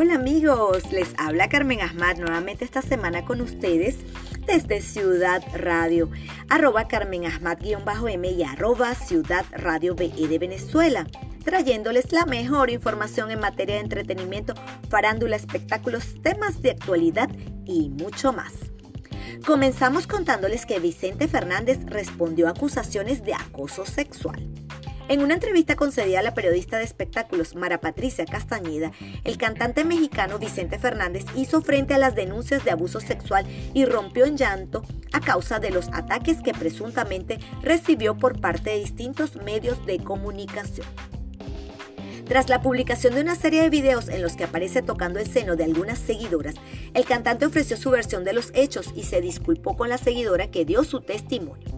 Hola amigos, les habla Carmen Ahmad nuevamente esta semana con ustedes desde Ciudad Radio, arroba Carmen Ahmad-M y arroba Ciudad Radio BE de Venezuela, trayéndoles la mejor información en materia de entretenimiento, farándula, espectáculos, temas de actualidad y mucho más. Comenzamos contándoles que Vicente Fernández respondió a acusaciones de acoso sexual. En una entrevista concedida a la periodista de espectáculos Mara Patricia Castañeda, el cantante mexicano Vicente Fernández hizo frente a las denuncias de abuso sexual y rompió en llanto a causa de los ataques que presuntamente recibió por parte de distintos medios de comunicación. Tras la publicación de una serie de videos en los que aparece tocando el seno de algunas seguidoras, el cantante ofreció su versión de los hechos y se disculpó con la seguidora que dio su testimonio.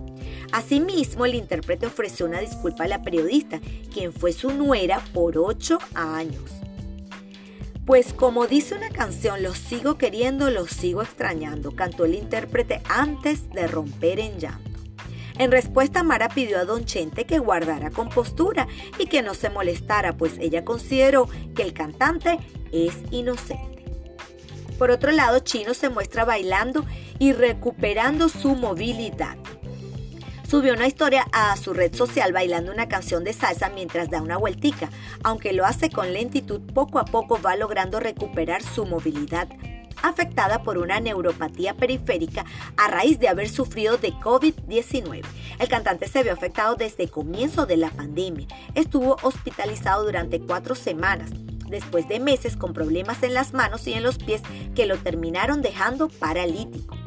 Asimismo, el intérprete ofreció una disculpa a la periodista, quien fue su nuera por ocho años. Pues como dice una canción, los sigo queriendo, los sigo extrañando, cantó el intérprete antes de romper en llanto. En respuesta, Mara pidió a Don Chente que guardara compostura y que no se molestara, pues ella consideró que el cantante es inocente. Por otro lado, Chino se muestra bailando y recuperando su movilidad subió una historia a su red social bailando una canción de salsa mientras da una vueltica. Aunque lo hace con lentitud, poco a poco va logrando recuperar su movilidad afectada por una neuropatía periférica a raíz de haber sufrido de COVID-19. El cantante se vio afectado desde el comienzo de la pandemia. Estuvo hospitalizado durante cuatro semanas después de meses con problemas en las manos y en los pies que lo terminaron dejando paralítico.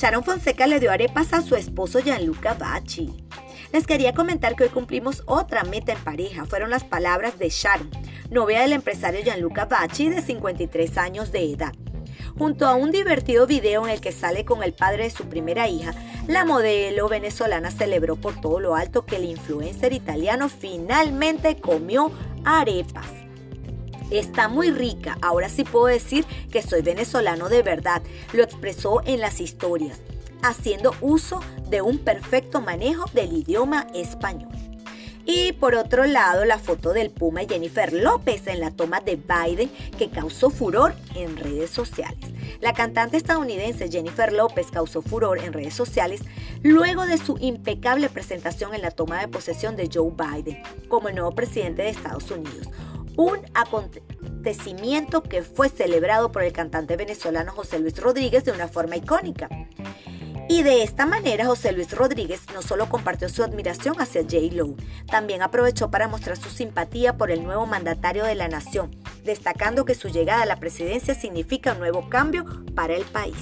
Sharon Fonseca le dio arepas a su esposo Gianluca Bacci. Les quería comentar que hoy cumplimos otra meta en pareja. Fueron las palabras de Sharon, novia del empresario Gianluca Bacci de 53 años de edad. Junto a un divertido video en el que sale con el padre de su primera hija, la modelo venezolana celebró por todo lo alto que el influencer italiano finalmente comió arepas. Está muy rica, ahora sí puedo decir que soy venezolano de verdad, lo expresó en las historias, haciendo uso de un perfecto manejo del idioma español. Y por otro lado, la foto del Puma Jennifer López en la toma de Biden que causó furor en redes sociales. La cantante estadounidense Jennifer López causó furor en redes sociales luego de su impecable presentación en la toma de posesión de Joe Biden como el nuevo presidente de Estados Unidos un acontecimiento que fue celebrado por el cantante venezolano José Luis Rodríguez de una forma icónica. Y de esta manera José Luis Rodríguez no solo compartió su admiración hacia J. Lo, también aprovechó para mostrar su simpatía por el nuevo mandatario de la nación, destacando que su llegada a la presidencia significa un nuevo cambio para el país.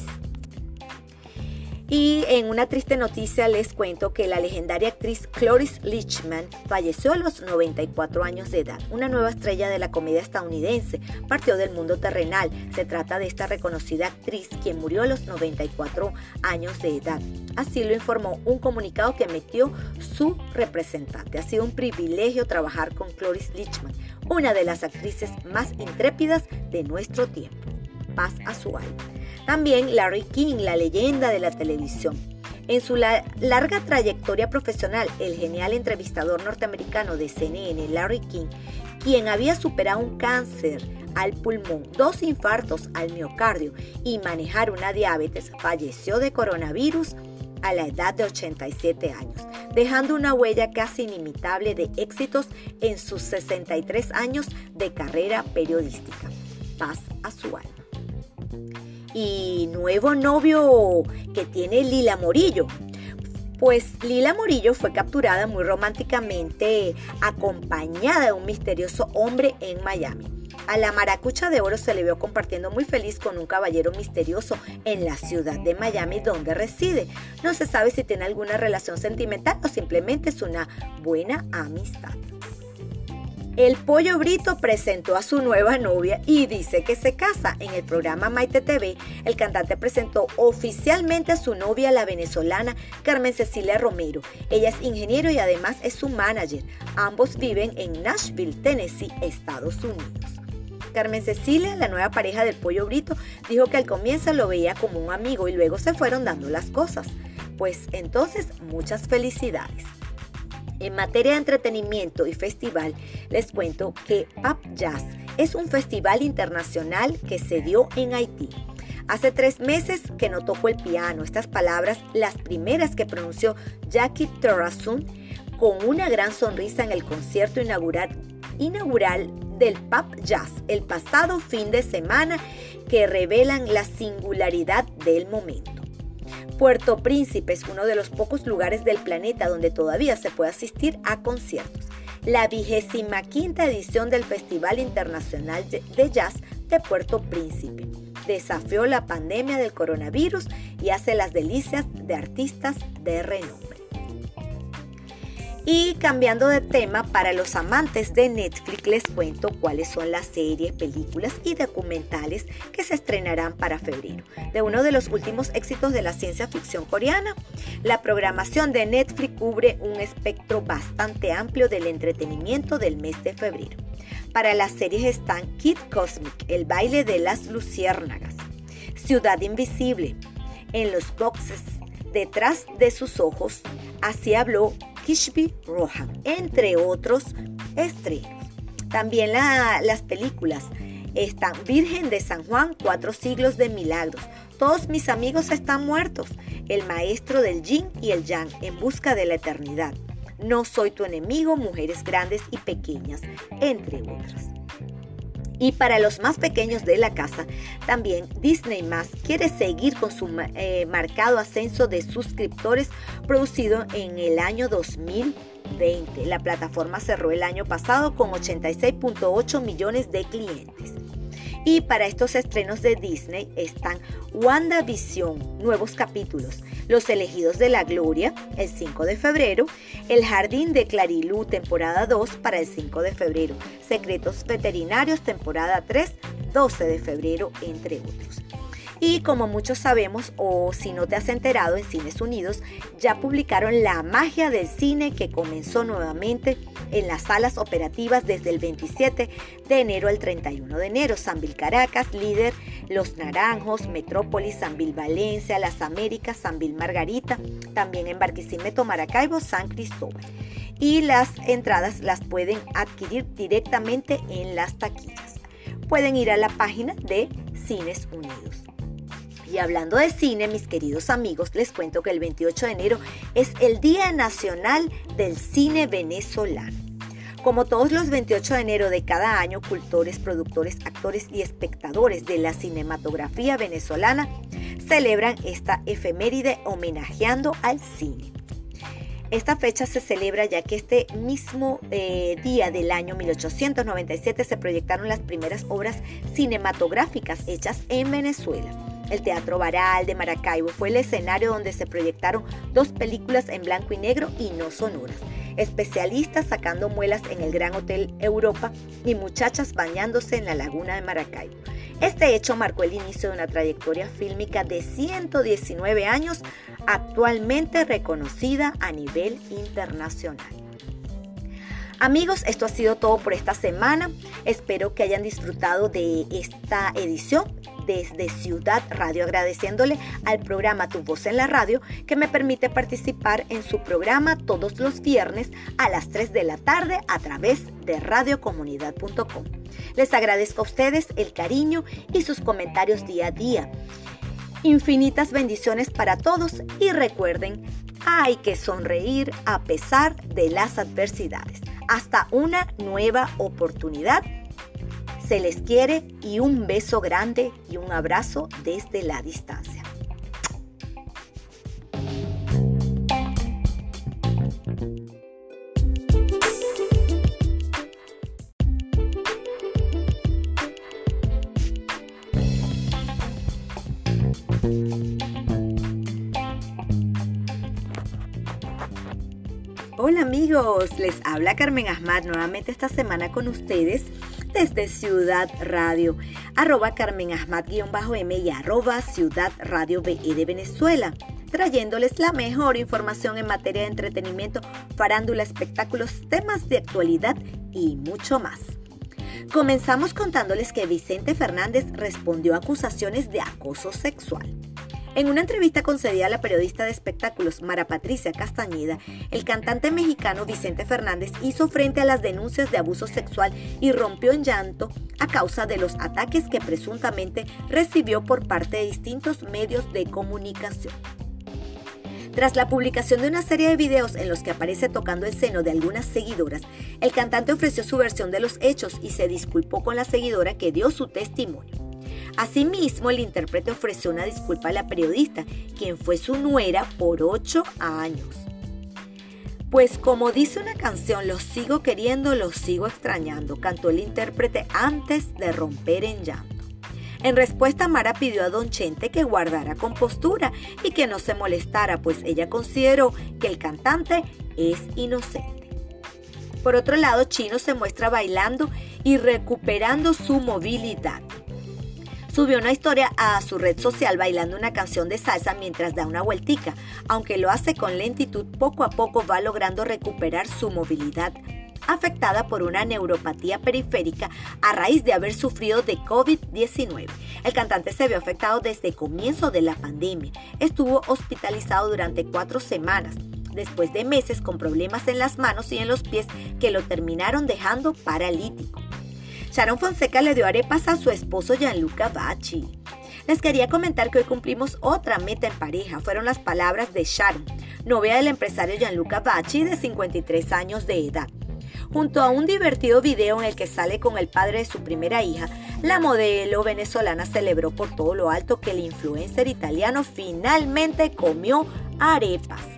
Y en una triste noticia les cuento que la legendaria actriz Cloris Leachman falleció a los 94 años de edad. Una nueva estrella de la comedia estadounidense partió del mundo terrenal. Se trata de esta reconocida actriz quien murió a los 94 años de edad. Así lo informó un comunicado que emitió su representante. Ha sido un privilegio trabajar con Cloris Leachman, una de las actrices más intrépidas de nuestro tiempo. Paz a su alma. También Larry King, la leyenda de la televisión. En su larga trayectoria profesional, el genial entrevistador norteamericano de CNN, Larry King, quien había superado un cáncer al pulmón, dos infartos al miocardio y manejar una diabetes, falleció de coronavirus a la edad de 87 años, dejando una huella casi inimitable de éxitos en sus 63 años de carrera periodística. Paz a su alma y nuevo novio que tiene Lila Morillo. Pues Lila Morillo fue capturada muy románticamente acompañada de un misterioso hombre en Miami. A la maracucha de oro se le vio compartiendo muy feliz con un caballero misterioso en la ciudad de Miami donde reside. No se sabe si tiene alguna relación sentimental o simplemente es una buena amistad. El Pollo Brito presentó a su nueva novia y dice que se casa. En el programa Maite TV, el cantante presentó oficialmente a su novia, la venezolana Carmen Cecilia Romero. Ella es ingeniero y además es su manager. Ambos viven en Nashville, Tennessee, Estados Unidos. Carmen Cecilia, la nueva pareja del Pollo Brito, dijo que al comienzo lo veía como un amigo y luego se fueron dando las cosas. Pues entonces, muchas felicidades. En materia de entretenimiento y festival, les cuento que Pap Jazz es un festival internacional que se dio en Haití. Hace tres meses que no tocó el piano. Estas palabras, las primeras que pronunció Jackie Terrazun, con una gran sonrisa en el concierto inaugural, del Pub Jazz el pasado fin de semana que revelan la singularidad del momento. Puerto Príncipe es uno de los pocos lugares del planeta donde todavía se puede asistir a conciertos. La vigésima quinta edición del Festival Internacional de Jazz de Puerto Príncipe desafió la pandemia del coronavirus y hace las delicias de artistas de renombre. Y cambiando de tema, para los amantes de Netflix les cuento cuáles son las series, películas y documentales que se estrenarán para febrero. De uno de los últimos éxitos de la ciencia ficción coreana, la programación de Netflix cubre un espectro bastante amplio del entretenimiento del mes de febrero. Para las series están Kid Cosmic, El baile de las luciérnagas, Ciudad Invisible, En los boxes, Detrás de sus ojos, Así habló Kishbi Rohan, entre otros estrenos. También las películas están Virgen de San Juan, Cuatro siglos de milagros. Todos mis amigos están muertos. El maestro del yin y el yang en busca de la eternidad. No soy tu enemigo, mujeres grandes y pequeñas, entre otras. Y para los más pequeños de la casa, también Disney Más quiere seguir con su eh, marcado ascenso de suscriptores producido en el año 2020. La plataforma cerró el año pasado con 86.8 millones de clientes. Y para estos estrenos de Disney están WandaVision, nuevos capítulos, Los elegidos de la gloria, el 5 de febrero, El jardín de Clarilú, temporada 2 para el 5 de febrero, Secretos veterinarios, temporada 3, 12 de febrero, entre otros. Y como muchos sabemos, o si no te has enterado, en Cines Unidos ya publicaron La magia del cine que comenzó nuevamente en las salas operativas desde el 27 de enero al 31 de enero. Sanvil Caracas, líder, Los Naranjos, Metrópolis, Sanvil Valencia, Las Américas, Sanvil Margarita, también en Barquisimeto, Maracaibo, San Cristóbal. Y las entradas las pueden adquirir directamente en las taquillas. Pueden ir a la página de Cines Unidos. Y hablando de cine, mis queridos amigos, les cuento que el 28 de enero es el Día Nacional del Cine Venezolano. Como todos los 28 de enero de cada año, cultores, productores, actores y espectadores de la cinematografía venezolana celebran esta efeméride homenajeando al cine. Esta fecha se celebra ya que este mismo eh, día del año 1897 se proyectaron las primeras obras cinematográficas hechas en Venezuela. El Teatro Baral de Maracaibo fue el escenario donde se proyectaron dos películas en blanco y negro y no sonoras. Especialistas sacando muelas en el Gran Hotel Europa y muchachas bañándose en la laguna de Maracaibo. Este hecho marcó el inicio de una trayectoria fílmica de 119 años, actualmente reconocida a nivel internacional. Amigos, esto ha sido todo por esta semana. Espero que hayan disfrutado de esta edición desde Ciudad Radio, agradeciéndole al programa Tu Voz en la Radio que me permite participar en su programa todos los viernes a las 3 de la tarde a través de radiocomunidad.com. Les agradezco a ustedes el cariño y sus comentarios día a día. Infinitas bendiciones para todos y recuerden, hay que sonreír a pesar de las adversidades. Hasta una nueva oportunidad se les quiere y un beso grande y un abrazo desde la distancia. Hola amigos, les habla Carmen Ahmad nuevamente esta semana con ustedes desde Ciudad Radio, arroba Carmen Ahmad-M y arroba Ciudad Radio BE de Venezuela, trayéndoles la mejor información en materia de entretenimiento, farándula, espectáculos, temas de actualidad y mucho más. Comenzamos contándoles que Vicente Fernández respondió a acusaciones de acoso sexual. En una entrevista concedida a la periodista de espectáculos Mara Patricia Castañeda, el cantante mexicano Vicente Fernández hizo frente a las denuncias de abuso sexual y rompió en llanto a causa de los ataques que presuntamente recibió por parte de distintos medios de comunicación. Tras la publicación de una serie de videos en los que aparece tocando el seno de algunas seguidoras, el cantante ofreció su versión de los hechos y se disculpó con la seguidora que dio su testimonio. Asimismo, el intérprete ofreció una disculpa a la periodista, quien fue su nuera por ocho años. Pues como dice una canción, los sigo queriendo, los sigo extrañando, cantó el intérprete antes de romper en llanto. En respuesta, Mara pidió a Don Chente que guardara compostura y que no se molestara, pues ella consideró que el cantante es inocente. Por otro lado, Chino se muestra bailando y recuperando su movilidad. Subió una historia a su red social bailando una canción de salsa mientras da una vueltica. Aunque lo hace con lentitud, poco a poco va logrando recuperar su movilidad afectada por una neuropatía periférica a raíz de haber sufrido de COVID-19. El cantante se vio afectado desde el comienzo de la pandemia. Estuvo hospitalizado durante cuatro semanas después de meses con problemas en las manos y en los pies que lo terminaron dejando paralítico. Sharon Fonseca le dio arepas a su esposo Gianluca Bacci. Les quería comentar que hoy cumplimos otra meta en pareja. Fueron las palabras de Sharon, novia del empresario Gianluca Bacci de 53 años de edad. Junto a un divertido video en el que sale con el padre de su primera hija, la modelo venezolana celebró por todo lo alto que el influencer italiano finalmente comió arepas.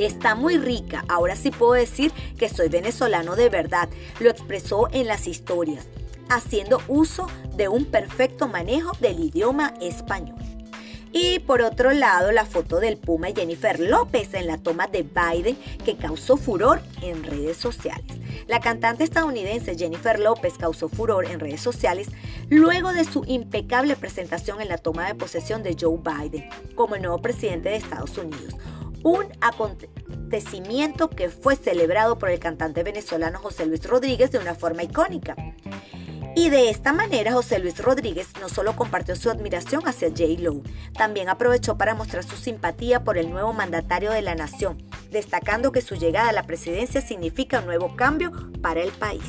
Está muy rica, ahora sí puedo decir que soy venezolano de verdad, lo expresó en las historias, haciendo uso de un perfecto manejo del idioma español. Y por otro lado, la foto del Puma Jennifer López en la toma de Biden que causó furor en redes sociales. La cantante estadounidense Jennifer López causó furor en redes sociales luego de su impecable presentación en la toma de posesión de Joe Biden como el nuevo presidente de Estados Unidos. Un acontecimiento que fue celebrado por el cantante venezolano José Luis Rodríguez de una forma icónica. Y de esta manera José Luis Rodríguez no solo compartió su admiración hacia J. Lo, también aprovechó para mostrar su simpatía por el nuevo mandatario de la nación, destacando que su llegada a la presidencia significa un nuevo cambio para el país.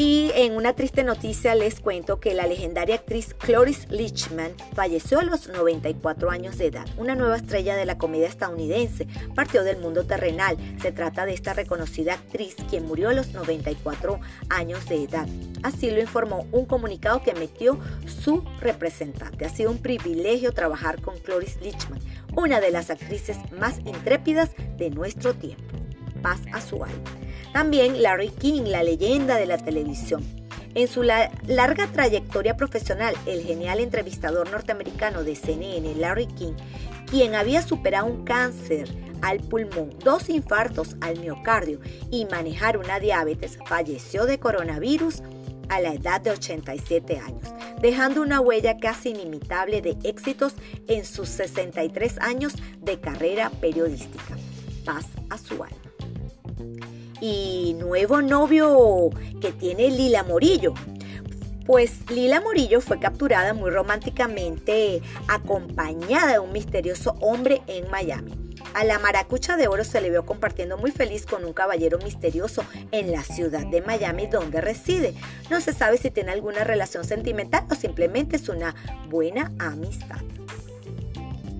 Y en una triste noticia les cuento que la legendaria actriz Cloris Lichman falleció a los 94 años de edad. Una nueva estrella de la comedia estadounidense partió del mundo terrenal. Se trata de esta reconocida actriz quien murió a los 94 años de edad. Así lo informó un comunicado que emitió su representante. Ha sido un privilegio trabajar con Cloris Lichman, una de las actrices más intrépidas de nuestro tiempo. Paz a. También Larry King, la leyenda de la televisión. En su larga trayectoria profesional, el genial entrevistador norteamericano de CNN, Larry King, quien había superado un cáncer al pulmón, dos infartos al miocardio y manejar una diabetes, falleció de coronavirus a la edad de 87 años, dejando una huella casi inimitable de éxitos en sus 63 años de carrera periodística. Paz a y nuevo novio que tiene Lila Morillo. Pues Lila Morillo fue capturada muy románticamente acompañada de un misterioso hombre en Miami. A la maracucha de oro se le vio compartiendo muy feliz con un caballero misterioso en la ciudad de Miami donde reside. No se sabe si tiene alguna relación sentimental o simplemente es una buena amistad.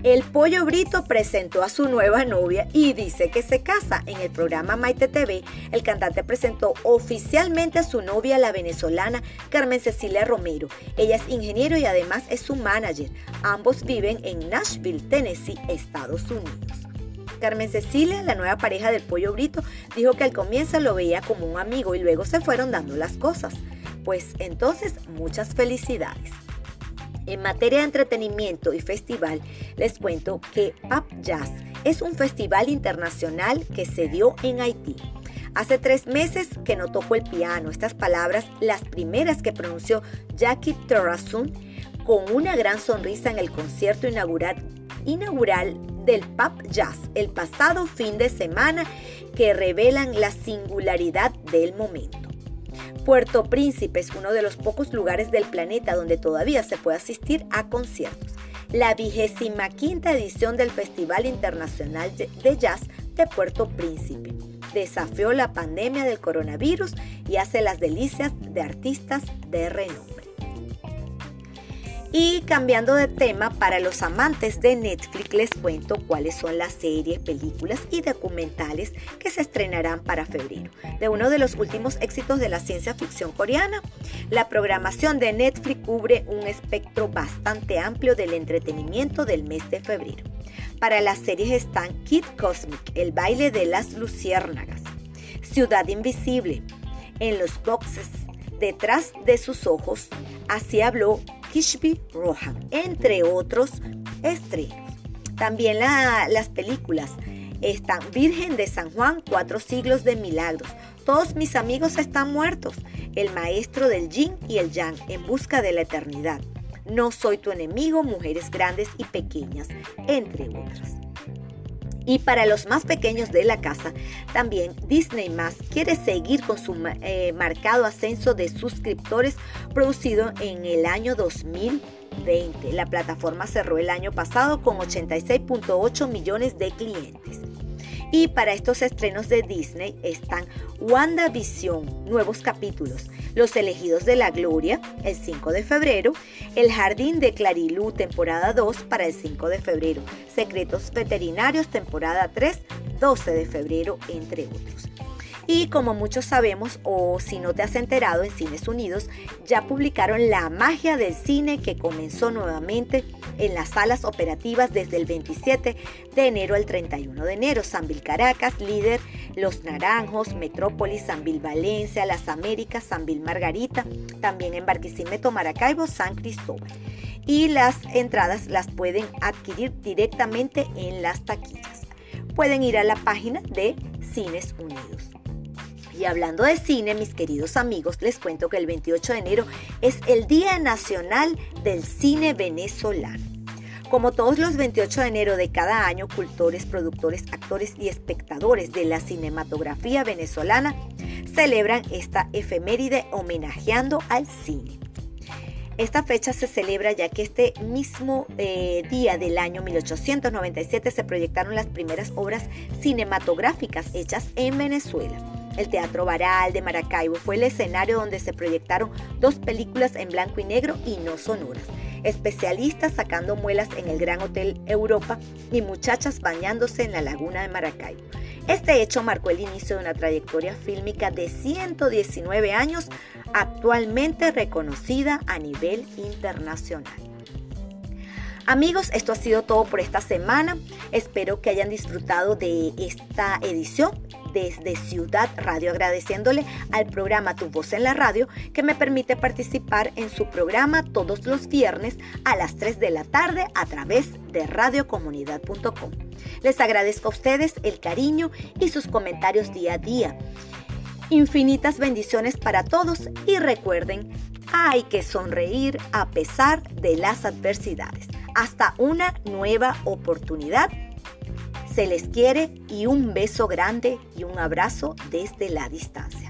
El Pollo Brito presentó a su nueva novia y dice que se casa. En el programa Maite TV, el cantante presentó oficialmente a su novia, la venezolana Carmen Cecilia Romero. Ella es ingeniero y además es su manager. Ambos viven en Nashville, Tennessee, Estados Unidos. Carmen Cecilia, la nueva pareja del Pollo Brito, dijo que al comienzo lo veía como un amigo y luego se fueron dando las cosas. Pues entonces, muchas felicidades. En materia de entretenimiento y festival, les cuento que Pop Jazz es un festival internacional que se dio en Haití. Hace tres meses que no tocó el piano. Estas palabras, las primeras que pronunció Jackie Terrazun con una gran sonrisa en el concierto inaugural, inaugural del Pop Jazz el pasado fin de semana que revelan la singularidad del momento. Puerto Príncipe es uno de los pocos lugares del planeta donde todavía se puede asistir a conciertos. la vigésima quinta edición del Festival Internacional de Jazz de Puerto Príncipe. Desafió la pandemia del coronavirus y hace las delicias de artistas de renombre. Y cambiando de tema, para los amantes de Netflix les cuento cuáles son las series, películas y documentales que se estrenarán para febrero. De uno de los últimos éxitos de la ciencia ficción coreana, la programación de Netflix cubre un espectro bastante amplio del entretenimiento del mes de febrero. Para las series están Kid Cosmic, El baile de las luciérnagas, Ciudad Invisible, En los boxes, Detrás de sus ojos, Así habló Kishbi Rohan, entre otros estrenos. También las películas están Virgen de San Juan, Cuatro siglos de milagros. Todos mis amigos están muertos. El maestro del yin y el yang en busca de la eternidad. No soy tu enemigo, mujeres grandes y pequeñas, entre otras. Y para los más pequeños de la casa, también Disney quiere seguir con su eh, marcado ascenso de suscriptores producido en el año 2020. La plataforma cerró el año pasado con 86.8 millones de clientes. Y para estos estrenos de Disney están WandaVision, nuevos capítulos, Los elegidos de la gloria, el 5 de febrero, El jardín de Clarilú, temporada 2 para el 5 de febrero, Secretos veterinarios, temporada 3, 12 de febrero, entre otros. Y como muchos sabemos, o si no te has enterado, en Cines Unidos ya publicaron La magia del cine que comenzó nuevamente en las salas operativas desde el 27 de enero al 31 de enero. Sanvil Caracas, líder, Los Naranjos, Metrópolis, Sanvil Valencia, Las Américas, Sanvil Margarita, también en Barquisimeto, Maracaibo, San Cristóbal. Y las entradas las pueden adquirir directamente en las taquillas. Pueden ir a la página de Cines Unidos. Y hablando de cine, mis queridos amigos, les cuento que el 28 de enero es el Día Nacional del Cine Venezolano. Como todos los 28 de enero de cada año, cultores, productores, actores y espectadores de la cinematografía venezolana celebran esta efeméride homenajeando al cine. Esta fecha se celebra ya que este mismo eh, día del año 1897 se proyectaron las primeras obras cinematográficas hechas en Venezuela. El Teatro Baral de Maracaibo fue el escenario donde se proyectaron dos películas en blanco y negro y no sonoras. Especialistas sacando muelas en el Gran Hotel Europa y muchachas bañándose en la laguna de Maracaibo. Este hecho marcó el inicio de una trayectoria fílmica de 119 años, actualmente reconocida a nivel internacional. Amigos, esto ha sido todo por esta semana. Espero que hayan disfrutado de esta edición desde Ciudad Radio, agradeciéndole al programa Tu Voz en la Radio que me permite participar en su programa todos los viernes a las 3 de la tarde a través de radiocomunidad.com. Les agradezco a ustedes el cariño y sus comentarios día a día. Infinitas bendiciones para todos y recuerden, hay que sonreír a pesar de las adversidades hasta una nueva oportunidad. Se les quiere y un beso grande y un abrazo desde la distancia.